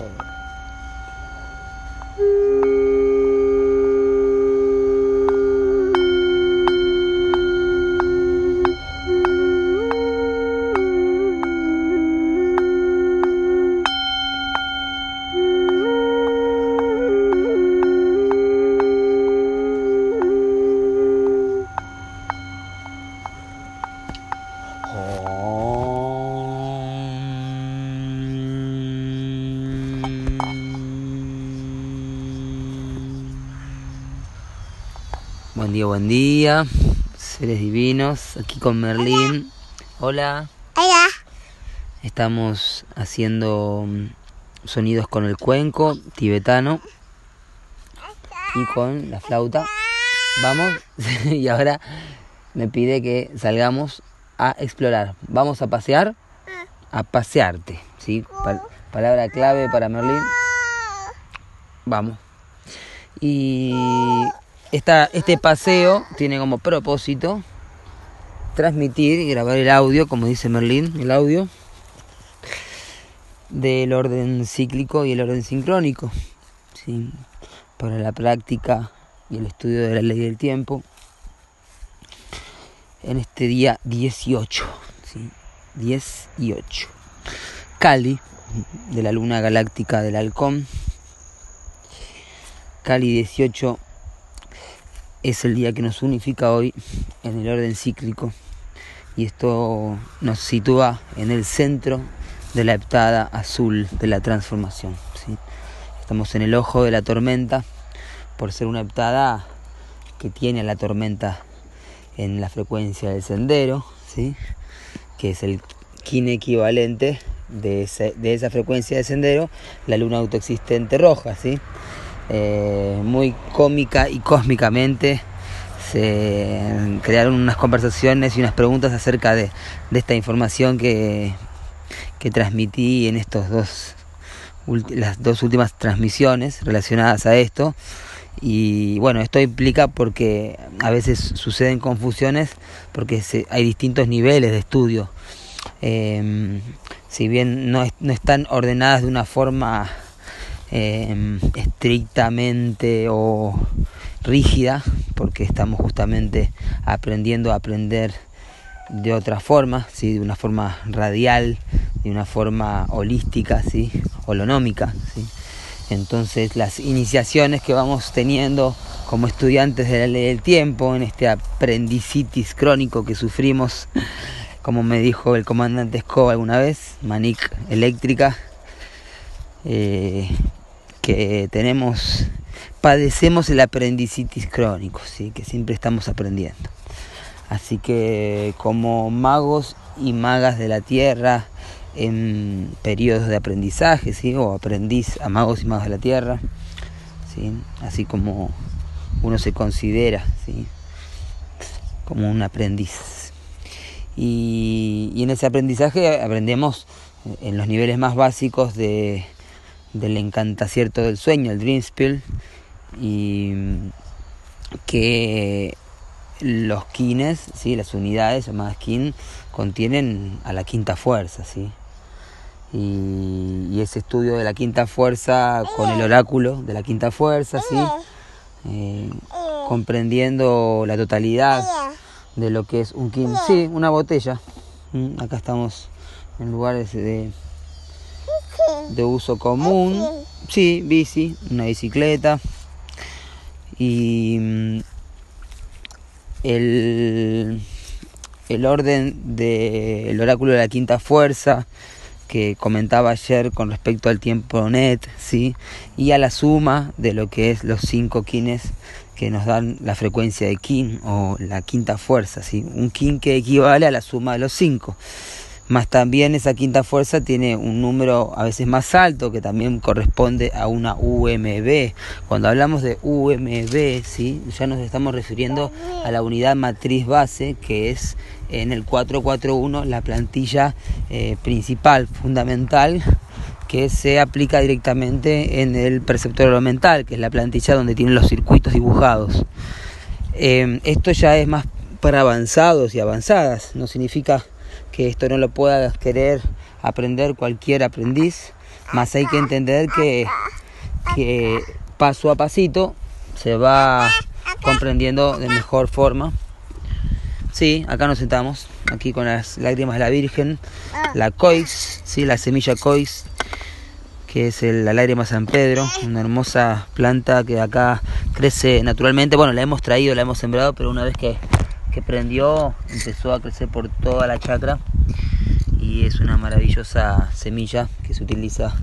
forward. Día, buen día, seres divinos, aquí con Merlín. Hola. Hola. Estamos haciendo mm, sonidos con el cuenco tibetano y con la flauta. Vamos, y ahora me pide que salgamos a explorar. Vamos a pasear, a pasearte, ¿sí? Pa- palabra clave para Merlín. Vamos. Y este paseo tiene como propósito transmitir y grabar el audio, como dice Merlín, el audio del orden cíclico y el orden sincrónico, ¿sí? para la práctica y el estudio de la ley del tiempo en este día 18, ¿sí? 18. Cali, de la luna galáctica del halcón. Cali 18 es el día que nos unifica hoy en el orden cíclico y esto nos sitúa en el centro de la heptada azul de la transformación. ¿sí? Estamos en el ojo de la tormenta por ser una heptada que tiene a la tormenta en la frecuencia del sendero, ¿sí? que es el kin equivalente de, de esa frecuencia de sendero, la luna autoexistente roja. ¿sí? Eh, muy cómica y cósmicamente se crearon unas conversaciones y unas preguntas acerca de, esta información que, que transmití en estos dos las dos últimas transmisiones relacionadas a esto. Y bueno esto implica porque a veces suceden confusiones porque se- hay distintos niveles de estudio. Em, si bien no, no están ordenadas de una forma em, estrictamente o rígida porque estamos justamente aprendiendo a aprender de otra forma, ¿sí? de una forma radial, de una forma holística, ¿sí? holonómica. ¿sí? Entonces las iniciaciones que vamos teniendo como estudiantes de la ley del tiempo, en este aprendicitis crónico que sufrimos, como me dijo el comandante Escoba alguna vez, Manic Eléctrica, eh, que tenemos, padecemos el aprendicitis crónico, ¿sí? que siempre estamos aprendiendo. Así que como magos y magas de la tierra en periodos de aprendizaje, ¿sí? o aprendiz a magos y magas de la tierra, ¿sí? así como uno se considera ¿sí? como un aprendiz. Y en ese aprendizaje aprendemos en los niveles más básicos de, del encantacierto del sueño, el dream spell, y que los kines, ¿sí? las unidades llamadas kin, contienen a la quinta fuerza, ¿sí? Y, y ese estudio de la quinta fuerza con el oráculo de la quinta fuerza, ¿sí? Eh, comprendiendo la totalidad de lo que es un kin. Sí, una botella. Mm, Acá estamos en lugares de, de uso común. Sí, bici, una bicicleta. Y mm, el, el orden del oráculo de la quinta fuerza que comentaba ayer con respecto al tiempo net, ¿sí? y a la suma de lo que es los cinco kines que nos dan la frecuencia de kin o la quinta fuerza, ¿sí? un kin que equivale a la suma de los cinco. Más también esa quinta fuerza tiene un número a veces más alto que también corresponde a una UMB. Cuando hablamos de UMB, ¿sí? ya nos estamos refiriendo a la unidad matriz base que es en el 441 la plantilla eh, principal, fundamental, que se aplica directamente en el perceptor mental, que es la plantilla donde tienen los circuitos dibujados. Eh, esto ya es más para avanzados y avanzadas, no significa que esto no lo pueda querer aprender cualquier aprendiz, Más hay que entender que, que paso a pasito se va comprendiendo de mejor forma. Sí, acá nos sentamos, aquí con las lágrimas de la Virgen, la coix, sí, la semilla coix, que es la lágrima San Pedro, una hermosa planta que acá crece naturalmente. Bueno, la hemos traído, la hemos sembrado, pero una vez que, que prendió, empezó a crecer por toda la chacra y es una maravillosa semilla que se utiliza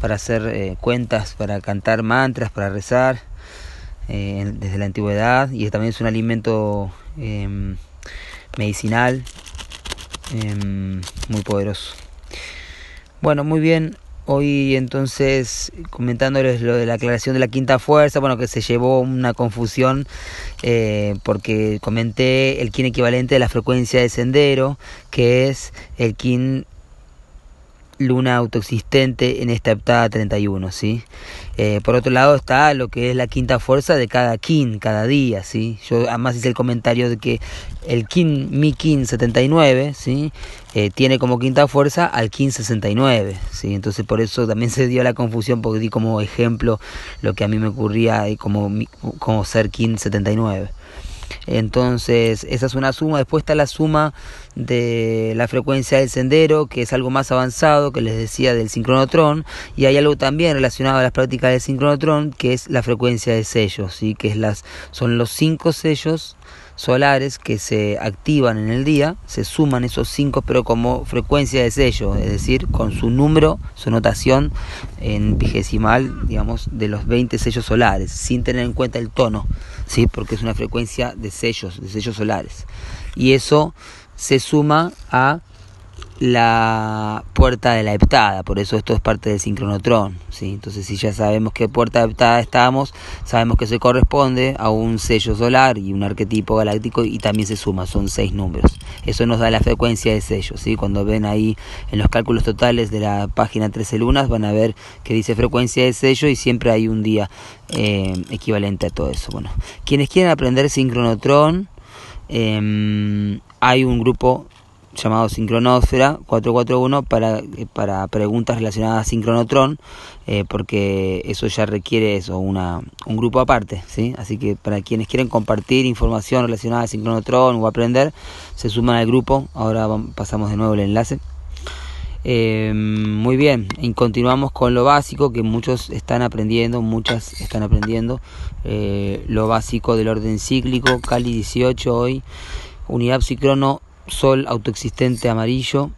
para hacer eh, cuentas, para cantar mantras, para rezar eh, desde la antigüedad y también es un alimento em, medicinal em, muy poderoso. Bueno, muy bien. Hoy entonces comentándoles lo de la aclaración de la quinta fuerza, bueno que se llevó una confusión eh, porque comenté el kin equivalente de la frecuencia de sendero, que es el kin luna autoexistente en esta heptada 31, ¿sí? Eh, por otro lado está lo que es la quinta fuerza de cada kin, cada día, ¿sí? Yo además hice el comentario de que el kin, mi kin 79, ¿sí? Eh, tiene como quinta fuerza al kin 69, ¿sí? Entonces por eso también se dio la confusión porque di como ejemplo lo que a mí me ocurría como, como ser kin 79. Entonces, esa es una suma. Después está la suma de la frecuencia del sendero, que es algo más avanzado, que les decía del sincronotrón. Y hay algo también relacionado a las prácticas del sincronotrón, que es la frecuencia de sellos, ¿sí? que es las, son los cinco sellos solares que se activan en el día, se suman esos cinco pero como frecuencia de sello, es decir, con su número, su notación en vigesimal, digamos, de los 20 sellos solares, sin tener en cuenta el tono, ¿sí? porque es una frecuencia de sellos, de sellos solares. Y eso se suma a la puerta de la heptada, por eso esto es parte del sincronotrón, ¿sí? Entonces si ya sabemos qué puerta de heptada estamos, sabemos que se corresponde a un sello solar y un arquetipo galáctico y también se suma, son seis números. Eso nos da la frecuencia de sellos, ¿sí? Cuando ven ahí en los cálculos totales de la página 13 lunas van a ver que dice frecuencia de sello y siempre hay un día eh, equivalente a todo eso. Bueno, quienes quieren aprender sincronotrón, eh, hay un grupo llamado Sincronósfera 441 para, eh, para preguntas relacionadas a Sincronotron, eh, porque eso ya requiere eso, una, un grupo aparte, ¿sí? Así que para quienes quieren compartir información relacionada a Sincronotron o aprender, se suman al grupo. Ahora pasamos de nuevo el enlace. Eh, muy bien, y continuamos con lo básico que muchos están aprendiendo, muchas están aprendiendo, lo básico del orden cíclico, Cali 18 hoy, unidad psicrono sol autoexistente amarillo.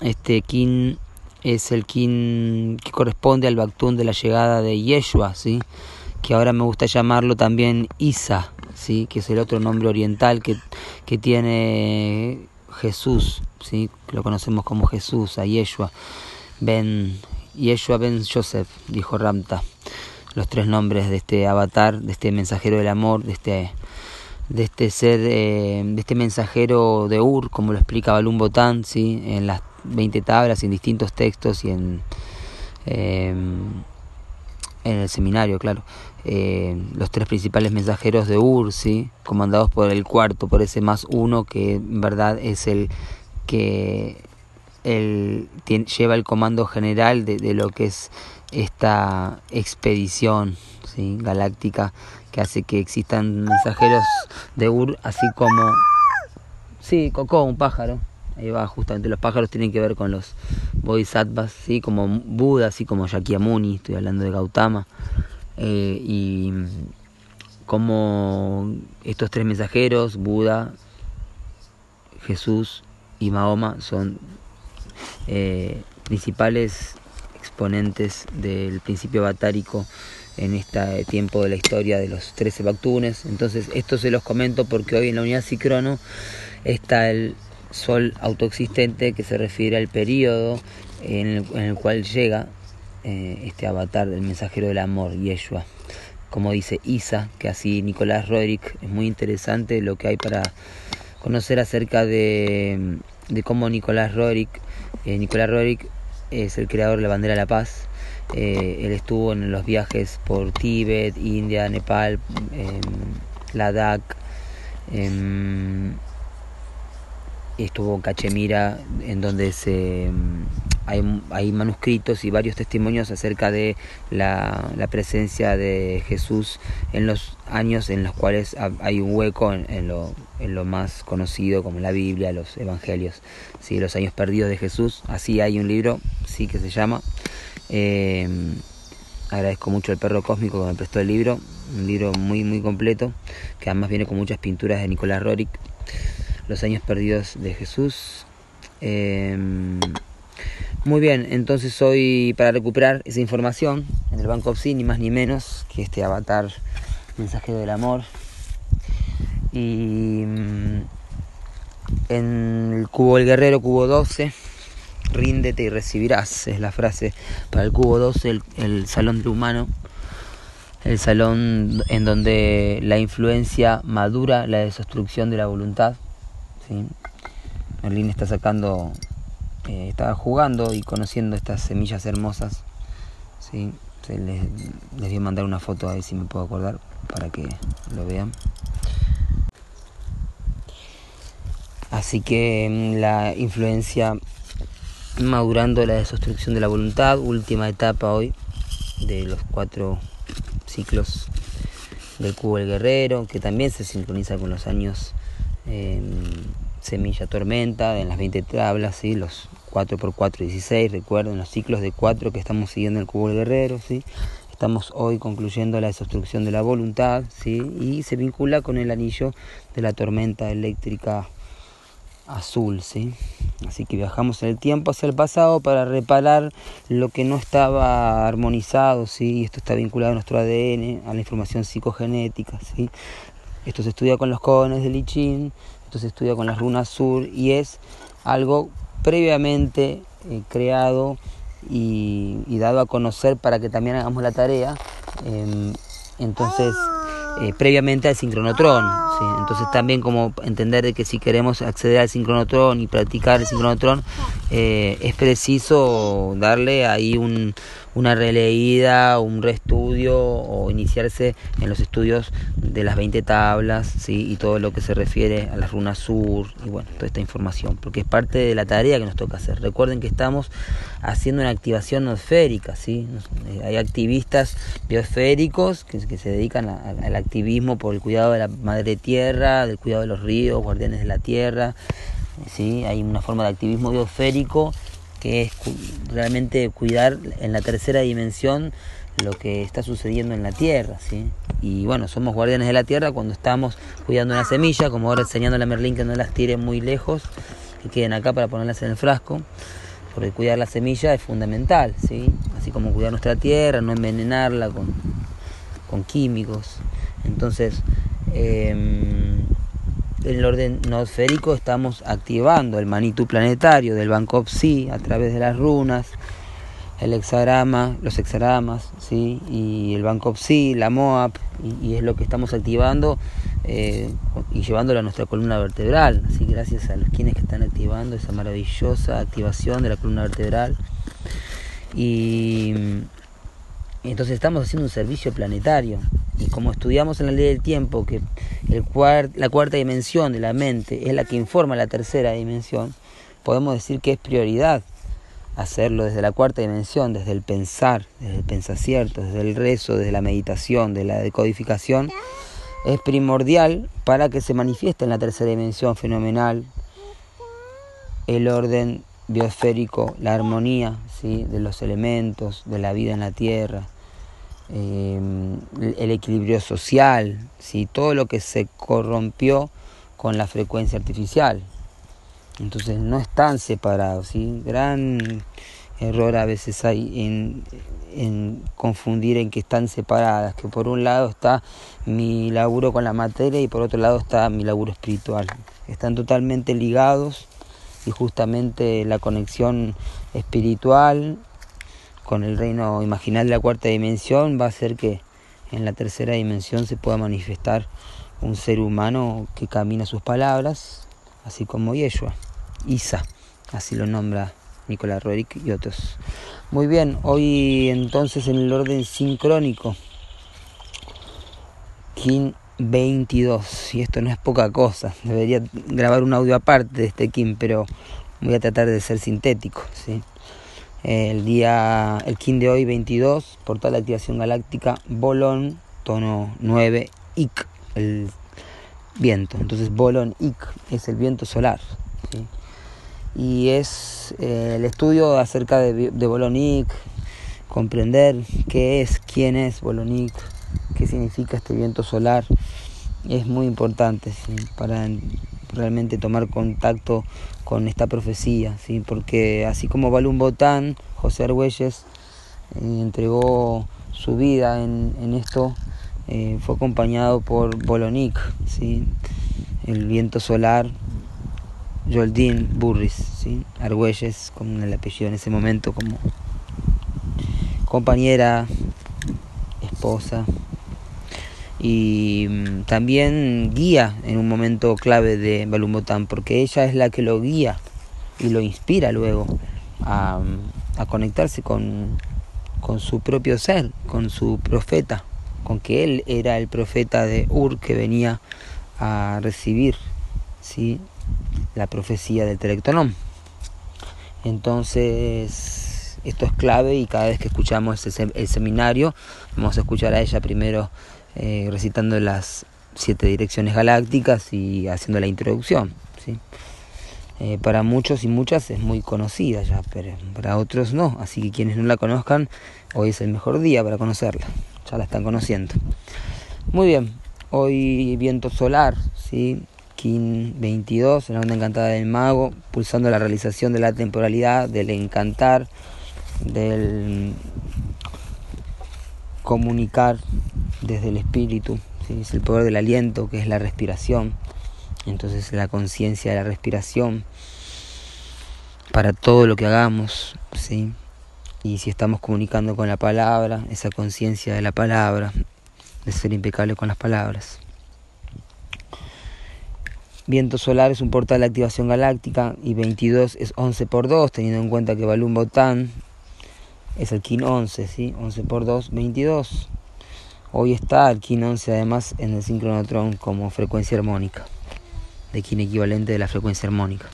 Este kin es el kin que corresponde al Bactún de la llegada de Yeshua, ¿sí? que ahora me gusta llamarlo también Isa, ¿sí? que es el otro nombre oriental que, que tiene Jesús, ¿sí? lo conocemos como Jesús, a Yeshua. Ben, Yeshua Ben Joseph, dijo Ramta, los tres nombres de este avatar, de este mensajero del amor, de este de este ser, eh, de este mensajero de Ur, como lo explica Balum Botán, ¿sí? en las 20 tablas, en distintos textos y en, em, en el seminario, claro. Eh, los tres principales mensajeros de Ur, ¿sí? comandados por el cuarto, por ese más uno, que en verdad es el que lleva el comando general de, de lo que es esta expedición galáctica que hace que existan mensajeros de Ur, así como... Sí, Coco, un pájaro. Ahí va, justamente los pájaros tienen que ver con los bodhisattvas, ¿sí? como Buda, así como Shakyamuni, estoy hablando de Gautama. Eh, y como estos tres mensajeros, Buda, Jesús y Mahoma, son eh, principales exponentes del principio batárico en este tiempo de la historia de los 13 Bactunes. Entonces, esto se los comento porque hoy en la unidad Cicrono está el sol autoexistente que se refiere al periodo en el, cual llega eh, este avatar del mensajero del amor, Yeshua. Como dice Isa, que así Nicolás Roderick, es muy interesante lo que hay para conocer acerca de, cómo Nicolás Roderick, eh, Nicolás es el creador de la bandera de la paz, eh, él estuvo en los viajes por Tíbet, India, Nepal, Ladakh, estuvo Cachemira, en donde se, mm, hay, hay, manuscritos y varios testimonios acerca de la, la, presencia de Jesús en los años en los cuales hay un hueco en, lo, en lo, más conocido como la Biblia, los Evangelios, ¿sí? los años perdidos de Jesús. Así hay un libro, sí que se llama. Eh, agradezco mucho al perro cósmico que me prestó el libro, un libro muy muy completo, que además viene con muchas pinturas de Nicolás Rorik los años perdidos de Jesús. Em, muy bien, entonces hoy para recuperar esa información en el Banco Opsi, ni más ni menos que este avatar mensajero del amor. Y mm, en el cubo del guerrero, cubo 12, ríndete y recibirás, es la frase para el cubo 12, el, el salón del humano el salón en donde la influencia madura la desobstrucción de la voluntad ¿sí? Merlín está sacando, eh, está jugando y conociendo estas semillas hermosas. ¿sí? les, les voy a mandar una foto a ver si me puedo acordar para que lo vean. Así que mm, la influencia madurando la desobstrucción de la voluntad, última etapa hoy de los cuatro ciclos del cubo del guerrero, que también se sincroniza con los años Semilla Tormenta, en las 20 tablas, ¿sí? los 4x4 16, recuerden los ciclos de 4 que estamos siguiendo en el cubo del guerrero, ¿sí? estamos hoy concluyendo la desobstrucción de la voluntad ¿sí? y se vincula con el anillo de la tormenta eléctrica azul, ¿sí? Así que viajamos en el tiempo hacia el pasado para reparar lo que no estaba armonizado, ¿sí? Esto está vinculado a nuestro ADN, a la información psicogenética, ¿sí? Esto se estudia con los cones de Lichin, esto se estudia con las runas sur y es algo previamente eh, creado y, dado a conocer para que también hagamos la tarea. Em, entonces, eh, previamente al sincronotrón. Entonces también como entender de que si queremos acceder al sincronotrón y practicar el sincronotrón, eh, es preciso darle ahí un, una releída, un reestudio o iniciarse en los estudios de las 20 tablas ¿sí? y todo lo que se refiere a las runas sur y bueno, toda esta información, porque es parte de la tarea que nos toca hacer. Recuerden que estamos haciendo una activación nosférica, ¿sí? hay activistas biosféricos que, se dedican al activismo por el cuidado de la madre tierra, del cuidado de los ríos, guardianes de la tierra, ¿sí? hay una forma de activismo biosférico que es realmente cuidar en la tercera dimensión lo que está sucediendo en la tierra, ¿sí? Y bueno, somos guardianes de la tierra cuando estamos cuidando una semilla, como ahora enseñando a Merlín que no las tire muy lejos, que queden acá para ponerlas en el frasco, porque cuidar la semilla es fundamental, ¿sí? Así como cuidar nuestra tierra, no envenenarla con, con químicos. Entonces, eh, en el orden nosférico estamos activando el manitú planetario del Banco Psi a través de las runas, el hexagrama, los hexagramas, ¿sí? y el Banco Psi, la MOAP, y, es lo que estamos activando eh, y llevándolo a nuestra columna vertebral. Así gracias a los quienes que están activando esa maravillosa activación de la columna vertebral. Y entonces estamos haciendo un servicio planetario. Y como estudiamos en la ley del tiempo que el la cuarta dimensión de la mente es la que informa la tercera dimensión, podemos decir que es prioridad hacerlo desde la cuarta dimensión, desde el pensar, desde el pensacierto, desde el rezo, desde la meditación, de la decodificación, es primordial para que se manifieste en la tercera dimensión fenomenal el orden biosférico, la armonía ¿sí? de los elementos, de la vida en la tierra, Em, el equilibrio social, ¿sí? todo lo que se corrompió con la frecuencia artificial. Entonces no están separados, ¿sí? gran error a veces hay en, en, confundir en que están separadas, que por un lado está mi laburo con la materia y por otro lado está mi laburo espiritual. Están totalmente ligados y justamente la conexión espiritual con el reino imaginal de la cuarta dimensión va a hacer que en la tercera dimensión se pueda manifestar un ser humano que camina sus palabras, así como Yeshua, Isa, así lo nombra Nicolás Rodríguez y otros. Muy bien, hoy entonces en el orden sincrónico, Kin 22. Y esto no es poca cosa. Debería grabar un audio aparte de este Kim, pero voy a tratar de ser sintético. ¿sí? El día, el Kim de hoy, 22, portal de activación galáctica, Bolón, tono 9, IC, el viento. Entonces, Bolón IC es el viento solar. ¿sí? Y es eh, el estudio acerca de, de Bolón IC, comprender qué es, quién es Bolón IC qué significa este viento solar es muy importante para realmente tomar contacto con esta profecía, ¿sí? porque así como Balún Botán, José Argüelles eh, entregó su vida en, esto, eh, fue acompañado por Bolonic, ¿sí? el viento solar, Joldín Burris, ¿sí? Argüelles, con el apellido en ese momento como compañera, esposa, y mm, también guía en un momento clave de Balumbotán, porque ella es la que lo guía y lo inspira luego a, a conectarse con, con, su propio ser, con su profeta, con que él era el profeta de Ur que venía a recibir ¿sí? la profecía del Telectonón. Entonces, esto es clave y cada vez que escuchamos el seminario, vamos a escuchar a ella primero eh, recitando las siete direcciones galácticas y haciendo la introducción. ¿sí? Eh, para muchos y muchas es muy conocida ya, pero para otros no. Así que quienes no la conozcan, hoy es el mejor día para conocerla. Ya la están conociendo. Muy bien, hoy viento solar, ¿sí? Kin 22, la onda encantada del mago, pulsando la realización de la temporalidad, del encantar, del comunicar desde el espíritu, es el poder del aliento, que es la respiración. Entonces la conciencia de la respiración para todo lo que hagamos, ¿sí? Y si estamos comunicando con la palabra, esa conciencia de la palabra, de ser impecable con las palabras. Viento solar es un portal de activación galáctica y 22 es 11 por 2, teniendo en cuenta que Balún Botán es el KIN 11, ¿sí? 11 por 2, 22. Hoy está el KIN 11 además en el sincronotron como frecuencia armónica, de KIN equivalente de la frecuencia armónica.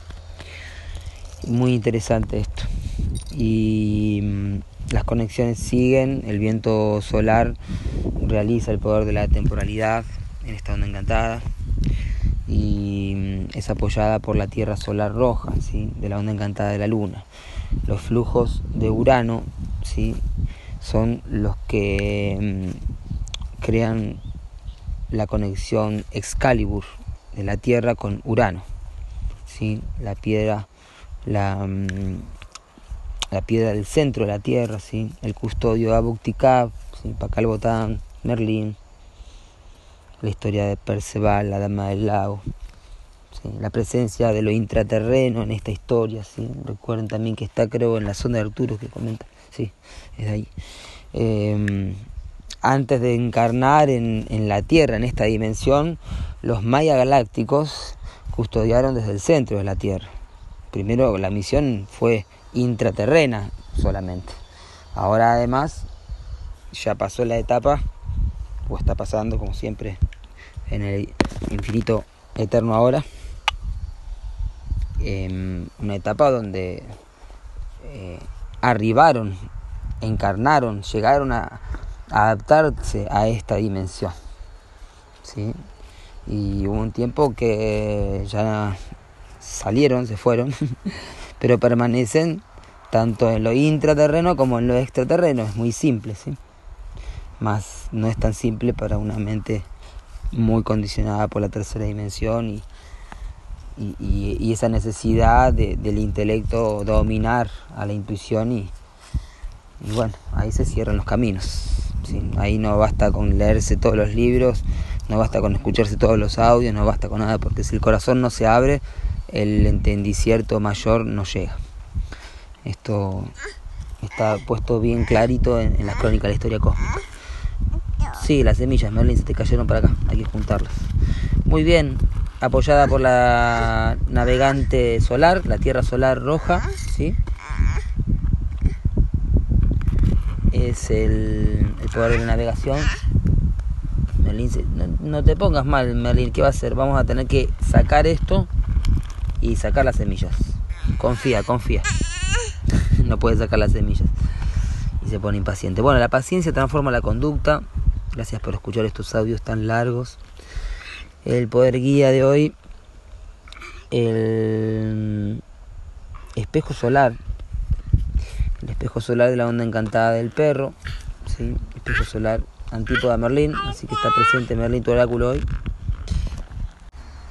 Muy interesante esto. Y mm, las conexiones siguen, el viento solar realiza el poder de la temporalidad en esta onda encantada y mm, es apoyada por la Tierra solar roja, ¿sí? de la onda encantada de la Luna. Los flujos de Urano ¿sí? son los que mm, crean la conexión Excalibur de la Tierra con Urano. ¿sí? La piedra, la, mm, piedra del centro de la Tierra, ¿sí? el custodio Abuktikab, ¿sí? Pakal Botán, Merlín, la historia de Perceval, la Dama del Lago. La presencia de lo intraterreno en esta historia, recuerden también que está creo en la zona de Arturo que comenta, sí, es de ahí. Em, antes de encarnar en, la Tierra, en esta dimensión, los mayas galácticos custodiaron desde el centro de la Tierra. Primero la misión fue intraterrena solamente. Ahora además ya pasó la etapa, o está pasando como siempre en el infinito eterno ahora, en una etapa donde eh, arribaron, encarnaron, llegaron a, adaptarse a esta dimensión. ¿sí? Y hubo un tiempo que ya salieron, se fueron, pero permanecen tanto en lo intraterreno como en lo extraterreno. Es muy simple, ¿sí? Más no es tan simple para una mente muy condicionada por la tercera dimensión y, esa necesidad del intelecto dominar a la intuición y, bueno, ahí se cierran los caminos. Ahí no basta con leerse todos los libros, no basta con escucharse todos los audios, no basta con nada, porque si el corazón no se abre, el entendicierto mayor no llega. Esto está puesto bien clarito en, las crónicas de la historia cósmica. Sí, las semillas, Merlin, se te cayeron para acá, hay que juntarlas. Muy bien, apoyada por la navegante solar, la Tierra Solar Roja, ¿sí? Es el, poder de la navegación Merlín dice, no, no te pongas mal, Merlín, ¿qué va a hacer? Vamos a tener que sacar esto y sacar las semillas. Confía, confía. no puede sacar las semillas. Y se pone impaciente. Bueno, la paciencia transforma la conducta. Gracias por escuchar estos audios tan largos. El poder guía de hoy, el espejo solar. El espejo solar de la onda encantada del perro. ¿sí? Espejo solar antípoda Merlín. Así que está presente Merlín, tu oráculo hoy.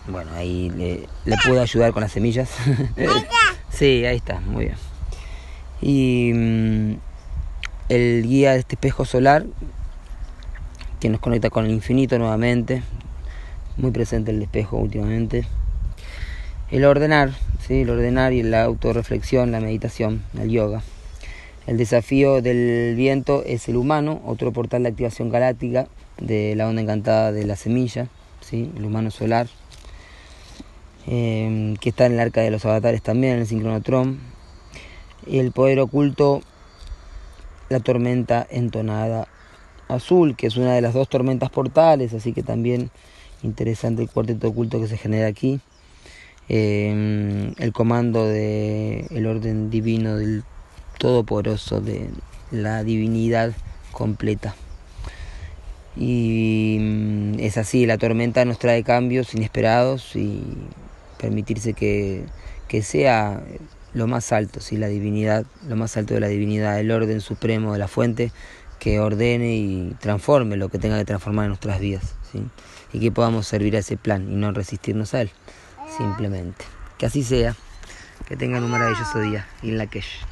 Bueno, ahí le, le pude ayudar con las semillas. sí, ahí está, muy bien. Y mm, el guía de este espejo solar que nos conecta con el infinito nuevamente. Muy presente el espejo últimamente. El ordenar, ¿sí? el ordenar y la autorreflexión, la meditación, el yoga. El desafío del viento es el humano, otro portal de activación galáctica de la onda encantada de la semilla, ¿sí? el humano solar eh, que está en el arca de los avatares también, en el sincronotrón. Y el poder oculto, la tormenta entonada azul, que es una de las dos tormentas portales, así que también interesante el cuarteto oculto que se genera aquí. Eh, el comando del el orden divino del todopoderoso, de la divinidad completa. Y mm, es así, la tormenta nos trae cambios inesperados y permitirse que, que sea lo más alto, ¿sí? la divinidad, lo más alto de la divinidad, el orden supremo de la fuente que ordene y transforme lo que tenga que transformar en nuestras vidas, ¿sí? y que podamos servir a ese plan y no resistirnos a él, simplemente. Que así sea, que tengan un maravilloso día, y en la que